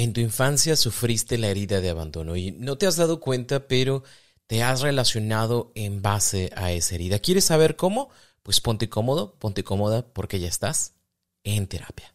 En tu infancia sufriste la herida de abandono y no te has dado cuenta, pero te has relacionado en base a esa herida. ¿Quieres saber cómo? Pues ponte cómodo, ponte cómoda porque ya estás en terapia.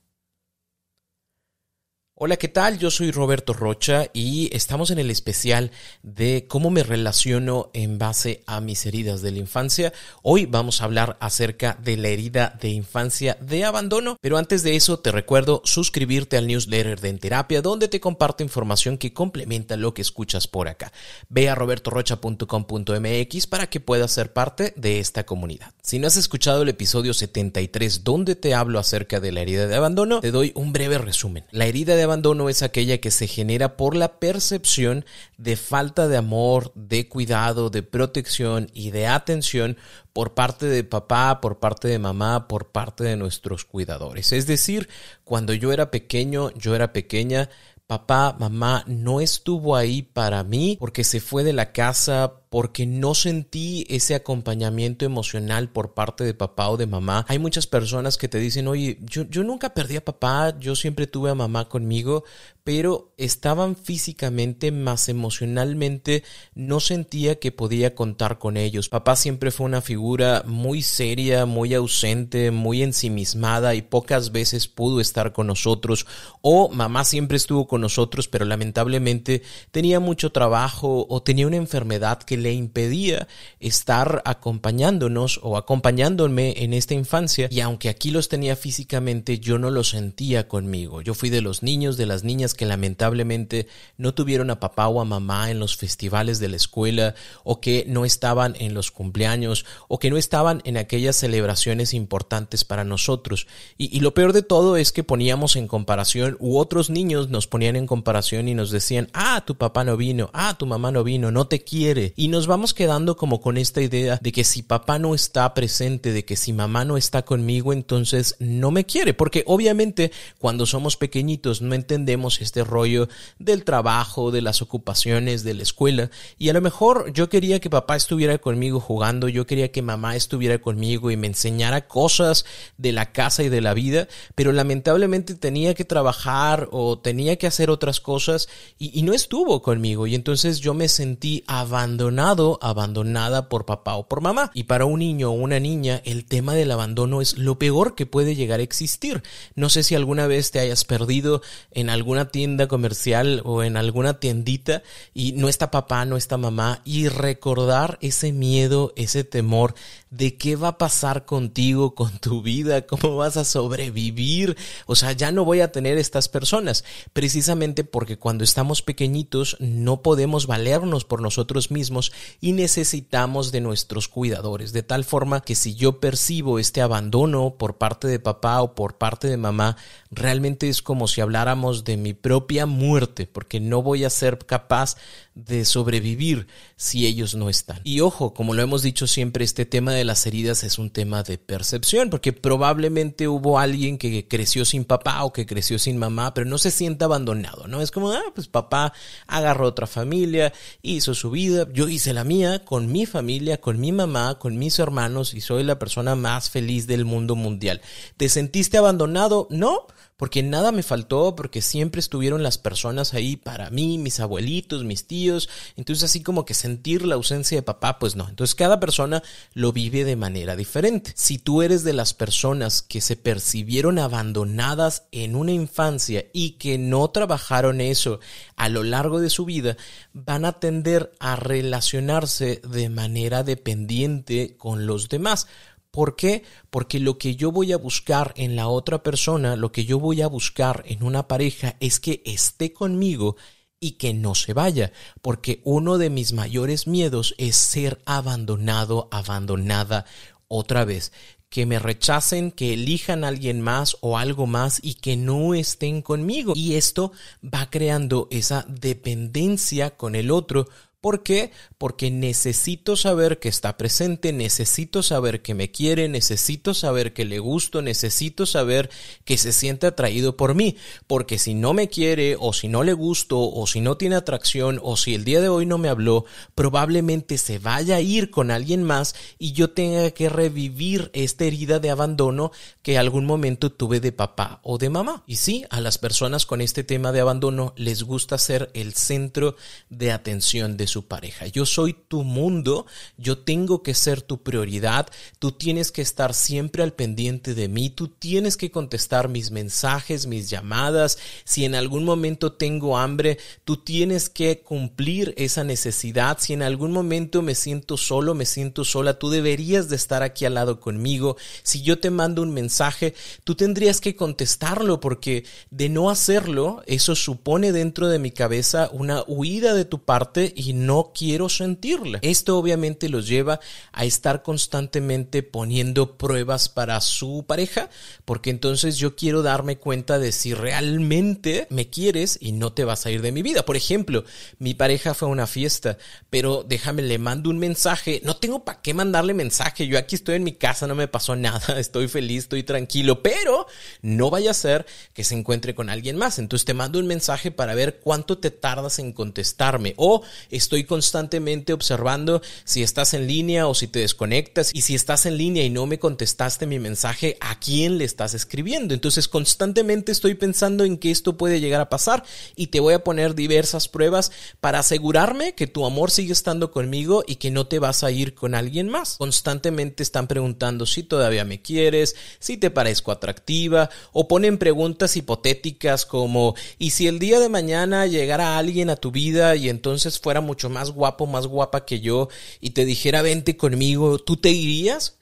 Hola, ¿qué tal? Yo soy Roberto Rocha y estamos en el especial de cómo me relaciono en base a mis heridas de la infancia. Hoy vamos a hablar acerca de la herida de infancia de abandono, pero antes de eso te recuerdo suscribirte al newsletter de En Terapia donde te comparto información que complementa lo que escuchas por acá. Ve a robertorocha.com.mx para que puedas ser parte de esta comunidad. Si no has escuchado el episodio 73 donde te hablo acerca de la herida de abandono, te doy un breve resumen. La herida de abandono es aquella que se genera por la percepción de falta de amor, de cuidado, de protección y de atención por parte de papá, por parte de mamá, por parte de nuestros cuidadores. Es decir, cuando yo era pequeño, yo era pequeña, papá, mamá no estuvo ahí para mí porque se fue de la casa porque no sentí ese acompañamiento emocional por parte de papá o de mamá. Hay muchas personas que te dicen, oye, yo, yo nunca perdí a papá, yo siempre tuve a mamá conmigo, pero estaban físicamente más emocionalmente, no sentía que podía contar con ellos. Papá siempre fue una figura muy seria, muy ausente, muy ensimismada y pocas veces pudo estar con nosotros. O mamá siempre estuvo con nosotros, pero lamentablemente tenía mucho trabajo o tenía una enfermedad que le impedía estar acompañándonos o acompañándome en esta infancia y aunque aquí los tenía físicamente yo no los sentía conmigo. Yo fui de los niños, de las niñas que lamentablemente no tuvieron a papá o a mamá en los festivales de la escuela o que no estaban en los cumpleaños o que no estaban en aquellas celebraciones importantes para nosotros. Y, y lo peor de todo es que poníamos en comparación u otros niños nos ponían en comparación y nos decían, ah, tu papá no vino, ah, tu mamá no vino, no te quiere. Nos vamos quedando como con esta idea de que si papá no está presente, de que si mamá no está conmigo, entonces no me quiere. Porque obviamente cuando somos pequeñitos no entendemos este rollo del trabajo, de las ocupaciones, de la escuela. Y a lo mejor yo quería que papá estuviera conmigo jugando, yo quería que mamá estuviera conmigo y me enseñara cosas de la casa y de la vida, pero lamentablemente tenía que trabajar o tenía que hacer otras cosas y, y no estuvo conmigo. Y entonces yo me sentí abandonado abandonada por papá o por mamá. Y para un niño o una niña, el tema del abandono es lo peor que puede llegar a existir. No sé si alguna vez te hayas perdido en alguna tienda comercial o en alguna tiendita y no está papá, no está mamá y recordar ese miedo, ese temor de qué va a pasar contigo, con tu vida, cómo vas a sobrevivir. O sea, ya no voy a tener estas personas, precisamente porque cuando estamos pequeñitos no podemos valernos por nosotros mismos y necesitamos de nuestros cuidadores, de tal forma que si yo percibo este abandono por parte de papá o por parte de mamá, realmente es como si habláramos de mi propia muerte, porque no voy a ser capaz de sobrevivir si ellos no están. Y ojo, como lo hemos dicho siempre, este tema de las heridas es un tema de percepción, porque probablemente hubo alguien que creció sin papá o que creció sin mamá, pero no se siente abandonado, ¿no? Es como, ah, pues papá agarró otra familia, hizo su vida, yo hice la mía con mi familia, con mi mamá, con mis hermanos y soy la persona más feliz del mundo mundial. ¿Te sentiste abandonado? No porque nada me faltó, porque siempre estuvieron las personas ahí para mí, mis abuelitos, mis tíos. Entonces así como que sentir la ausencia de papá, pues no. Entonces cada persona lo vive de manera diferente. Si tú eres de las personas que se percibieron abandonadas en una infancia y que no trabajaron eso a lo largo de su vida, van a tender a relacionarse de manera dependiente con los demás ¿Por qué? Porque lo que yo voy a buscar en la otra persona, lo que yo voy a buscar en una pareja es que esté conmigo y que no se vaya, porque uno de mis mayores miedos es ser abandonado, abandonada otra vez que me rechacen, que elijan a alguien más o algo más y que no estén conmigo. Y esto va creando esa dependencia con el otro ¿Por qué? Porque necesito saber que está presente, necesito saber que me quiere, necesito saber que le gusto, necesito saber que se siente atraído por mí. Porque si no me quiere, o si no le gusto, o si no tiene atracción, o si el día de hoy no me habló, probablemente se vaya a ir con alguien más y yo tenga que revivir esta herida de abandono que algún momento tuve de papá o de mamá. Y sí, a las personas con este tema de abandono les gusta ser el centro de atención de su pareja. Yo soy tu mundo, yo tengo que ser tu prioridad, tú tienes que estar siempre al pendiente de mí, tú tienes que contestar mis mensajes, mis llamadas, si en algún momento tengo hambre, tú tienes que cumplir esa necesidad, si en algún momento me siento solo, me siento sola, tú deberías de estar aquí al lado conmigo, si yo te mando un mensaje, tú tendrías que contestarlo porque de no hacerlo, eso supone dentro de mi cabeza una huida de tu parte y no quiero sentirla. Esto obviamente los lleva a estar constantemente poniendo pruebas para su pareja, porque entonces yo quiero darme cuenta de si realmente me quieres y no te vas a ir de mi vida. Por ejemplo, mi pareja fue a una fiesta, pero déjame, le mando un mensaje. No tengo para qué mandarle mensaje. Yo aquí estoy en mi casa, no me pasó nada, estoy feliz, estoy tranquilo, pero no vaya a ser que se encuentre con alguien más. Entonces te mando un mensaje para ver cuánto te tardas en contestarme o estoy constantemente observando si estás en línea o si te desconectas y si estás en línea y no me contestaste mi mensaje, ¿a quién le estás escribiendo? Entonces constantemente estoy pensando en que esto puede llegar a pasar y te voy a poner diversas pruebas para asegurarme que tu amor sigue estando conmigo y que no te vas a ir con alguien más. Constantemente están preguntando si todavía me quieres, si te parezco atractiva o ponen preguntas hipotéticas como ¿y si el día de mañana llegara alguien a tu vida y entonces fuera mucho más guapo, más guapa que yo y te dijera vente conmigo, ¿tú te irías?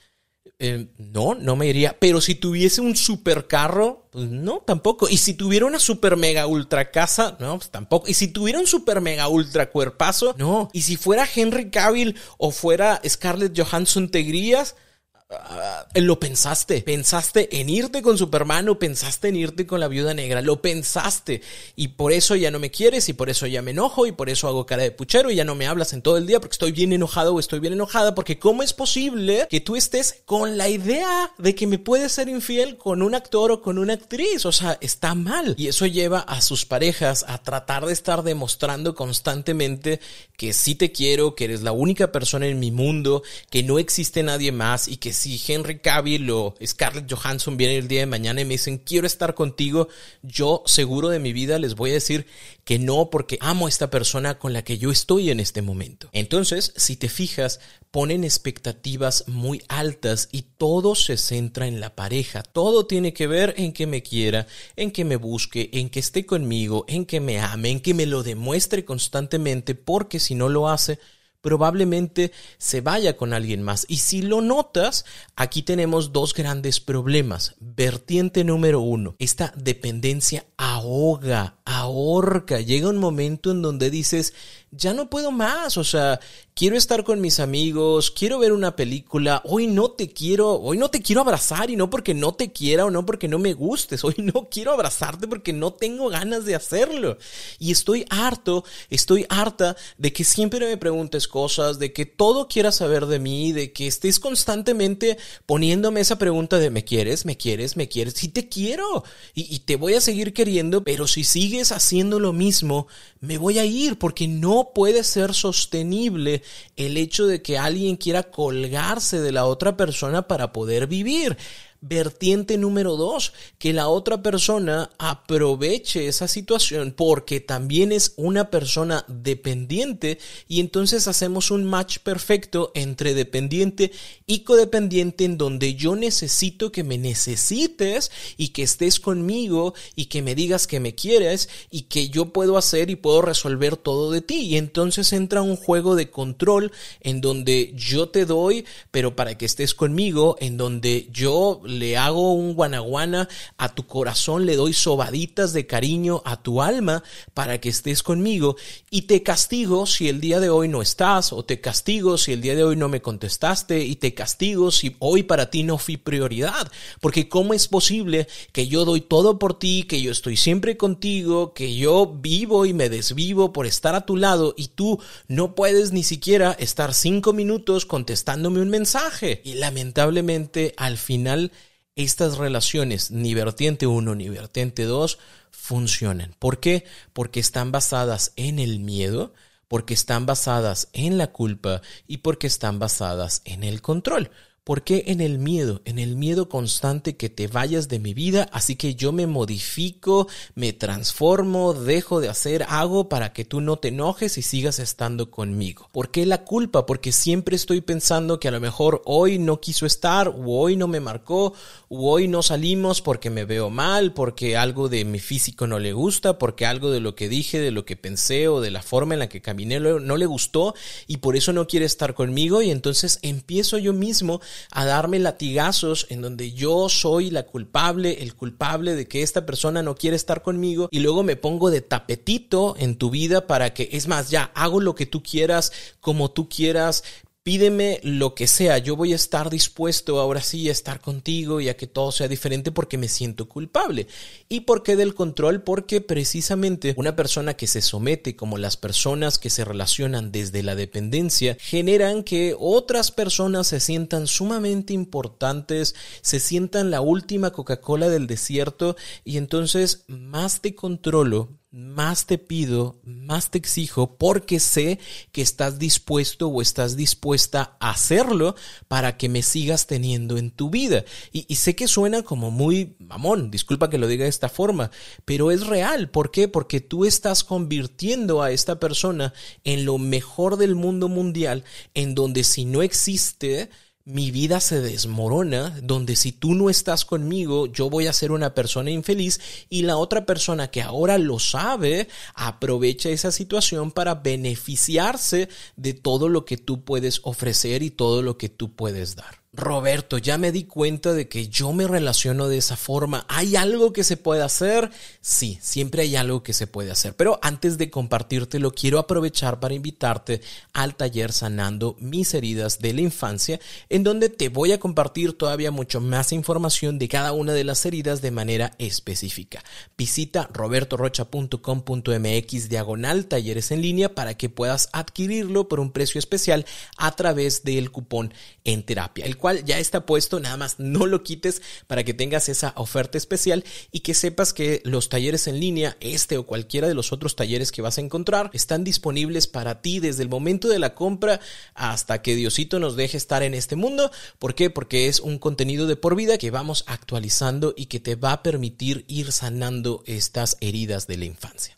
Eh, no, no me iría. Pero si tuviese un supercarro, pues no, tampoco. Y si tuviera una super mega ultra casa, no, pues tampoco. Y si tuviera un super mega ultra cuerpazo, no. Y si fuera Henry Cavill o fuera Scarlett Johansson, ¿te irías? Uh, lo pensaste, pensaste en irte con Superman o pensaste en irte con la viuda negra, lo pensaste. Y por eso ya no me quieres y por eso ya me enojo y por eso hago cara de puchero y ya no me hablas en todo el día porque estoy bien enojado o estoy bien enojada porque cómo es posible que tú estés con la idea de que me puedes ser infiel con un actor o con una actriz, o sea, está mal. Y eso lleva a sus parejas a tratar de estar demostrando constantemente que sí te quiero, que eres la única persona en mi mundo, que no existe nadie más y que si Henry Cavill o Scarlett Johansson vienen el día de mañana y me dicen quiero estar contigo, yo seguro de mi vida les voy a decir que no porque amo a esta persona con la que yo estoy en este momento. Entonces, si te fijas, ponen expectativas muy altas y todo se centra en la pareja. Todo tiene que ver en que me quiera, en que me busque, en que esté conmigo, en que me ame, en que me lo demuestre constantemente, porque si no lo hace, probablemente se vaya con alguien más. Y si lo notas, aquí tenemos dos grandes problemas. Vertiente número uno, esta dependencia ahoga, ahorca. Llega un momento en donde dices, ya no puedo más, o sea, quiero estar con mis amigos, quiero ver una película, hoy no te quiero, hoy no te quiero abrazar y no porque no te quiera o no porque no me gustes, hoy no quiero abrazarte porque no tengo ganas de hacerlo. Y estoy harto, estoy harta de que siempre me preguntes cosas, de que todo quieras saber de mí, de que estés constantemente poniéndome esa pregunta de ¿me quieres? ¿me quieres? ¿me quieres? Sí te quiero y, te voy a seguir queriendo, pero si sigues haciendo lo mismo, me voy a ir porque puede ser sostenible el hecho de que alguien quiera colgarse de la otra persona para poder vivir. Vertiente número dos, que la otra persona aproveche esa situación porque también es una persona dependiente y entonces hacemos un match perfecto entre dependiente y codependiente en donde yo necesito que me necesites y que estés conmigo y que me digas que me quieres y que yo puedo hacer y puedo resolver todo de ti. Y entonces entra un juego de control en donde yo te doy, pero para que estés conmigo, en donde yo le hago un guanaguana a tu corazón, le doy sobaditas de cariño a tu alma para que estés conmigo y te castigo si el día de hoy no estás o te castigo si el día de hoy no me contestaste y te castigo si hoy para ti no fui prioridad. Porque ¿cómo es posible que yo doy todo por ti, que yo estoy siempre contigo, que yo vivo y me desvivo por estar a tu lado y tú no puedes ni siquiera estar cinco minutos contestándome un mensaje? Y lamentablemente al final estas relaciones, ni vertiente 1 ni vertiente 2, funcionan. ¿Por qué? Porque están basadas en el miedo, porque están basadas en la culpa y porque están basadas en el control. ¿Por qué en el miedo? En el miedo constante que te vayas de mi vida, así que yo me modifico, me transformo, dejo de hacer, hago para que tú no te enojes y sigas estando conmigo. ¿Por qué la culpa? Porque siempre estoy pensando que a lo mejor hoy no quiso estar, o hoy no me marcó, o hoy no salimos porque me veo mal, porque algo de mi físico no le gusta, porque algo de lo que dije, de lo que pensé o de la forma en la que caminé no le gustó y por eso no quiere estar conmigo y entonces empiezo yo mismo a darme latigazos en donde yo soy la culpable, el culpable de que esta persona no quiere estar conmigo y luego me pongo de tapetito en tu vida para que, es más, ya hago lo que tú quieras, como tú quieras, Pídeme lo que sea, yo voy a estar dispuesto ahora sí a estar contigo y a que todo sea diferente porque me siento culpable. ¿Y por qué del control? Porque precisamente una persona que se somete, como las personas que se relacionan desde la dependencia, generan que otras personas se sientan sumamente importantes, se sientan la última Coca-Cola del desierto y entonces más te controlo, más te pido, más te exijo, porque sé que estás dispuesto o estás dispuesta a hacerlo para que me sigas teniendo en tu vida. Y, sé que suena como muy mamón, disculpa que lo diga de esta forma, pero es real. ¿Por qué? Porque tú estás convirtiendo a esta persona en lo mejor del mundo mundial, en donde si no existe, mi vida se desmorona, donde si tú no estás conmigo, yo voy a ser una persona infeliz y la otra persona que ahora lo sabe, aprovecha esa situación para beneficiarse de todo lo que tú puedes ofrecer y todo lo que tú puedes dar. Roberto, ya me di cuenta de que yo me relaciono de esa forma. ¿Hay algo que se puede hacer? Sí, siempre hay algo que se puede hacer. Pero antes de compartírtelo, quiero aprovechar para invitarte al taller Sanando mis heridas de la infancia, en donde te voy a compartir todavía mucho más información de cada una de las heridas de manera específica. Visita robertorocha.com.mx diagonal talleres en línea para que puedas adquirirlo por un precio especial a través del cupón en terapia cual ya está puesto, nada más no lo quites para que tengas esa oferta especial y que sepas que los talleres en línea, este o cualquiera de los otros talleres que vas a encontrar, están disponibles para ti desde el momento de la compra hasta que Diosito nos deje estar en este mundo. ¿Por qué? Porque es un contenido de por vida que vamos actualizando y que te va a permitir ir sanando estas heridas de la infancia.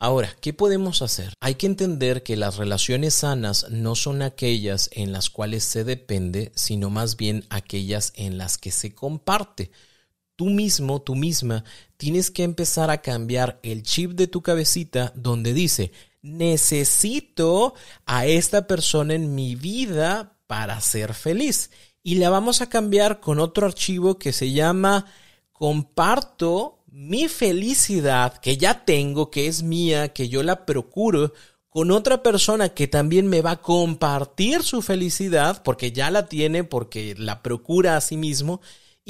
Ahora, ¿qué podemos hacer? Hay que entender que las relaciones sanas no son aquellas en las cuales se depende, sino más bien aquellas en las que se comparte. Tú mismo, tú misma, tienes que empezar a cambiar el chip de tu cabecita donde dice, necesito a esta persona en mi vida para ser feliz. Y la vamos a cambiar con otro archivo que se llama comparto mi felicidad que ya tengo, que es mía, que yo la procuro, con otra persona que también me va a compartir su felicidad, porque ya la tiene, porque la procura a sí mismo,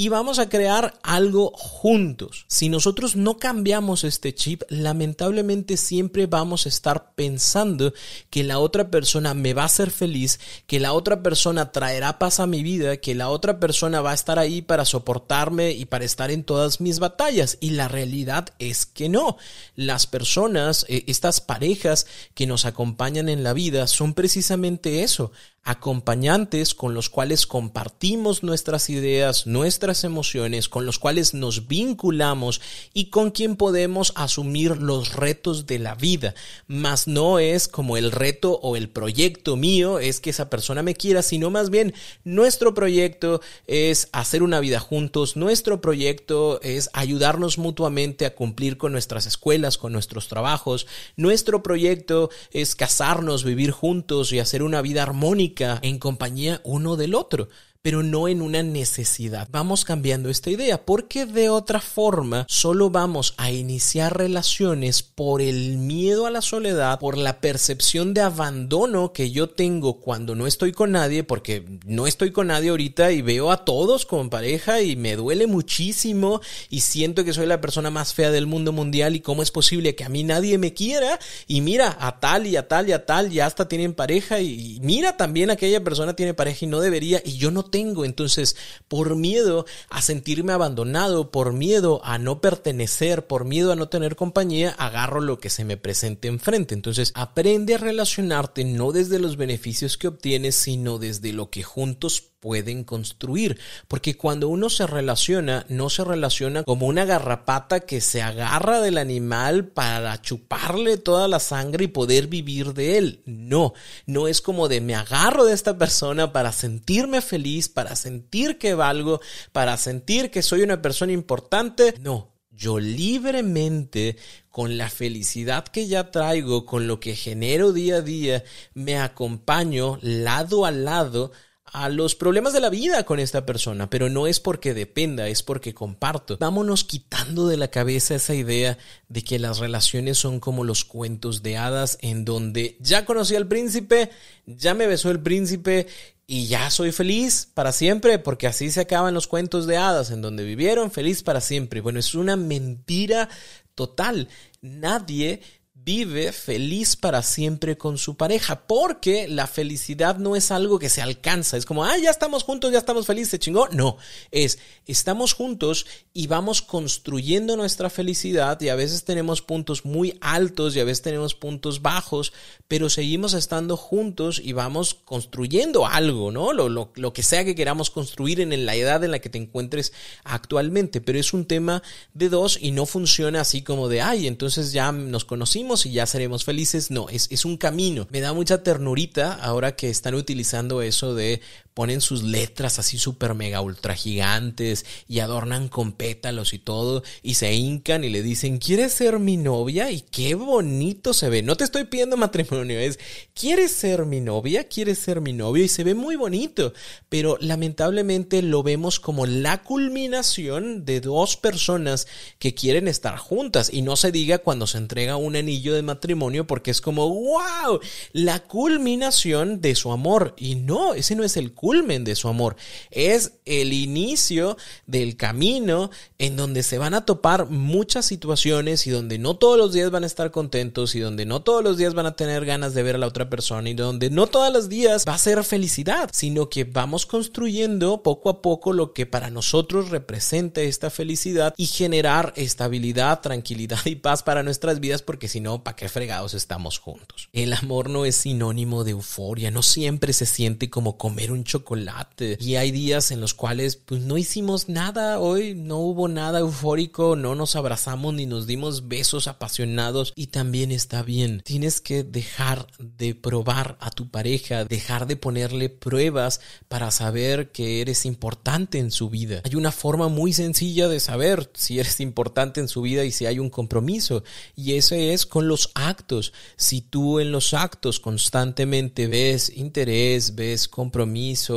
y vamos a crear algo juntos. Si nosotros no cambiamos este chip, lamentablemente siempre vamos a estar pensando que la otra persona me va a hacer feliz, que la otra persona traerá paz a mi vida, que la otra persona va a estar ahí para soportarme y para estar en todas mis batallas. Y la realidad es que no. Las personas, eh, estas parejas que nos acompañan en la vida son precisamente eso, acompañantes con los cuales compartimos nuestras ideas, nuestras emociones, con los cuales nos vinculamos y con quien podemos asumir los retos de la vida. Mas no es como el reto o el proyecto mío es que esa persona me quiera, sino más bien nuestro proyecto es hacer una vida juntos, nuestro proyecto es ayudarnos mutuamente a cumplir con nuestras escuelas, con nuestros trabajos, nuestro proyecto es casarnos, vivir juntos y hacer una vida armónica en compañía uno del otro pero no en una necesidad. Vamos cambiando esta idea porque de otra forma solo vamos a iniciar relaciones por el miedo a la soledad, por la percepción de abandono que yo tengo cuando no estoy con nadie, porque no estoy con nadie ahorita y veo a todos como pareja y me duele muchísimo y siento que soy la persona más fea del mundo mundial y cómo es posible que a mí nadie me quiera y mira a tal y a tal y a tal ya hasta tienen pareja y mira también aquella persona tiene pareja y no debería y yo no tengo entonces, por miedo a sentirme abandonado, por miedo a no pertenecer, por miedo a no tener compañía, agarro lo que se me presente enfrente. Entonces, aprende a relacionarte no desde los beneficios que obtienes, sino desde lo que juntos pueden construir. Porque cuando uno se relaciona, no se relaciona como una garrapata que se agarra del animal para chuparle toda la sangre y poder vivir de él. No, no es como de me agarro de esta persona para sentirme feliz, para sentir que valgo, para sentir que soy una persona importante. No, yo libremente, con la felicidad que ya traigo, con lo que genero día a día, me acompaño lado a lado a los problemas de la vida con esta persona, pero no es porque dependa, es porque comparto. Vámonos quitando de la cabeza esa idea de que las relaciones son como los cuentos de hadas en donde ya conocí al príncipe, ya me besó el príncipe y ya soy feliz para siempre, porque así se acaban los cuentos de hadas, en donde vivieron feliz para siempre. Bueno, es una mentira total. Nadie vive feliz para siempre con su pareja, porque la felicidad no es algo que se alcanza, es como, ah, ya estamos juntos, ya estamos felices, se chingó. No, es, estamos juntos y vamos construyendo nuestra felicidad y a veces tenemos puntos muy altos y a veces tenemos puntos bajos, pero seguimos estando juntos y vamos construyendo algo, ¿no? Lo, lo, lo que sea que queramos construir en la edad en la que te encuentres actualmente, pero es un tema de dos y no funciona así como de, ay, entonces ya nos conocimos, y ya seremos felices. No, es, es un camino. Me da mucha ternurita ahora que están utilizando eso de ponen sus letras así súper mega ultra gigantes y adornan con pétalos y todo y se hincan y le dicen, ¿quieres ser mi novia? Y qué bonito se ve. No te estoy pidiendo matrimonio, es, ¿quieres ser mi novia? ¿Quieres ser mi novio? Y se ve muy bonito, pero lamentablemente lo vemos como la culminación de dos personas que quieren estar juntas y no se diga cuando se entrega un anillo de matrimonio porque es como, wow, la culminación de su amor. Y no, ese no es el culmen de su amor. Es el inicio del camino en donde se van a topar muchas situaciones y donde no todos los días van a estar contentos y donde no todos los días van a tener ganas de ver a la otra persona y donde no todos los días va a ser felicidad, sino que vamos construyendo poco a poco lo que para nosotros representa esta felicidad y generar estabilidad, tranquilidad y paz para nuestras vidas porque si no, ¿para qué fregados estamos juntos? El amor no es sinónimo de euforia, no siempre se siente como comer un chocolate chocolate. Y hay días en los cuales pues no hicimos nada hoy, no hubo nada eufórico, no nos abrazamos ni nos dimos besos apasionados y también está bien. Tienes que dejar de probar a tu pareja, dejar de ponerle pruebas para saber que eres importante en su vida. Hay una forma muy sencilla de saber si eres importante en su vida y si hay un compromiso y ese es con los actos. Si tú en los actos constantemente ves interés, ves compromiso,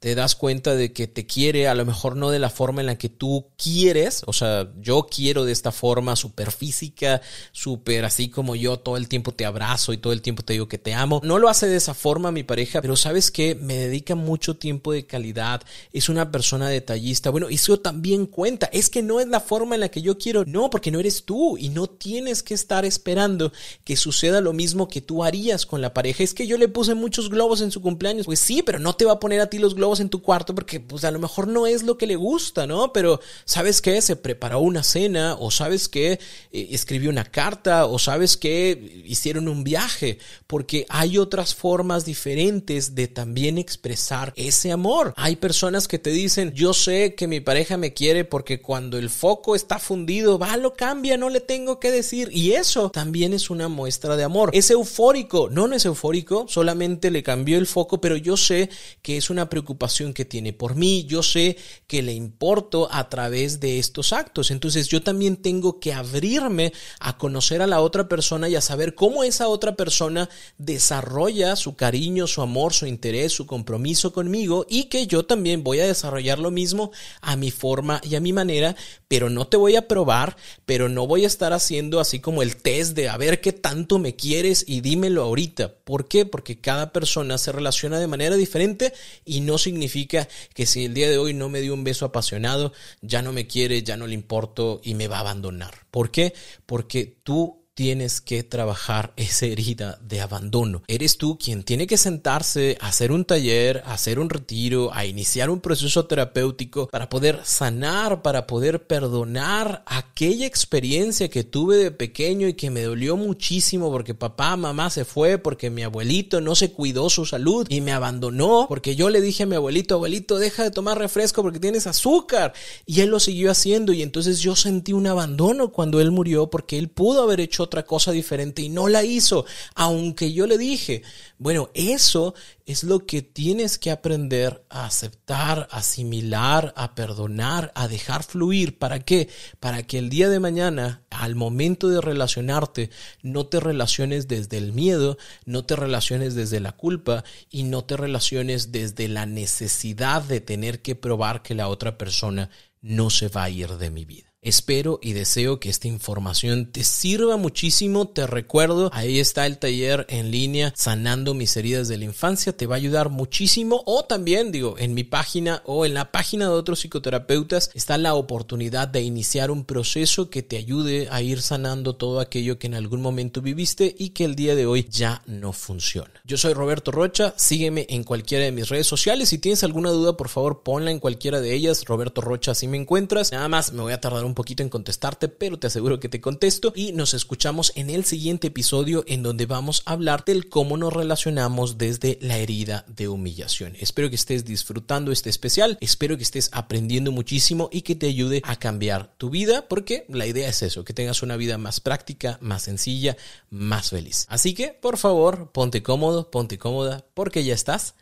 te das cuenta de que te quiere a lo mejor no de la forma en la que tú quieres, o sea, yo quiero de esta forma súper física, súper así como yo todo el tiempo te abrazo y todo el tiempo te digo que te amo. No lo hace de esa forma mi pareja, pero sabes que me dedica mucho tiempo de calidad, es una persona detallista. Bueno, eso también cuenta, es que no es la forma en la que yo quiero, no, porque no eres tú y no tienes que estar esperando que suceda lo mismo que tú harías con la pareja. Es que yo le puse muchos globos en su cumpleaños. Pues sí, pero no te va a poner a ti los globos en tu cuarto porque pues a lo mejor no es lo que le gusta, ¿no? Pero ¿sabes qué? Se preparó una cena o sabes que escribió una carta o sabes que hicieron un viaje porque hay otras formas diferentes de también expresar ese amor. Hay personas que te dicen, yo sé que mi pareja me quiere porque cuando el foco está fundido, va, lo cambia, no le tengo que decir. Y eso también es una muestra de amor. Es eufórico, no, no es eufórico, solamente le cambió el foco, pero yo sé que es una preocupación que tiene por mí, yo sé que le importo a través de estos actos. Entonces yo también tengo que abrirme a conocer a la otra persona y a saber cómo esa otra persona desarrolla su cariño, su amor, su interés, su compromiso conmigo y que yo también voy a desarrollar lo mismo a mi forma y a mi manera, pero no te voy a probar, pero no voy a estar haciendo así como el test de a ver qué tanto me quieres y dímelo ahorita. ¿Por qué? Porque cada persona se relaciona de manera diferente y no significa que si el día de hoy no me dio un beso apasionado, ya no me quiere, ya no le importo y me va a abandonar. ¿Por qué? Porque tú tienes que trabajar esa herida de abandono. Eres tú quien tiene que sentarse a hacer un taller, a hacer un retiro, a iniciar un proceso terapéutico para poder sanar, para poder perdonar aquella experiencia que tuve de pequeño y que me dolió muchísimo porque papá, mamá se fue, porque mi abuelito no se cuidó su salud y me abandonó, porque yo le dije a mi abuelito, abuelito, deja de tomar refresco porque tienes azúcar. Y él lo siguió haciendo y entonces yo sentí un abandono cuando él murió porque él pudo haber hecho otra cosa diferente y no la hizo, aunque yo le dije, bueno, eso es lo que tienes que aprender a aceptar, a asimilar, a perdonar, a dejar fluir. ¿Para qué? Para que el día de mañana, al momento de relacionarte, no te relaciones desde el miedo, no te relaciones desde la culpa y no te relaciones desde la necesidad de tener que probar que la otra persona no se va a ir de mi vida. Espero y deseo que esta información te sirva muchísimo. Te recuerdo, ahí está el taller en línea Sanando mis heridas de la infancia. Te va a ayudar muchísimo. O también, digo, en mi página o en la página de otros psicoterapeutas está la oportunidad de iniciar un proceso que te ayude a ir sanando todo aquello que en algún momento viviste y que el día de hoy ya no funciona. Yo soy Roberto Rocha. Sígueme en cualquiera de mis redes sociales. Si tienes alguna duda, por favor, ponla en cualquiera de ellas. Roberto Rocha, si me encuentras. Nada más me voy a tardar un un poquito en contestarte, pero te aseguro que te contesto y nos escuchamos en el siguiente episodio en donde vamos a hablar del cómo nos relacionamos desde la herida de humillación. Espero que estés disfrutando este especial, espero que estés aprendiendo muchísimo y que te ayude a cambiar tu vida, porque la idea es eso, que tengas una vida más práctica, más sencilla, más feliz. Así que, por favor, ponte cómodo, ponte cómoda, porque ya estás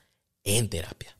en terapia.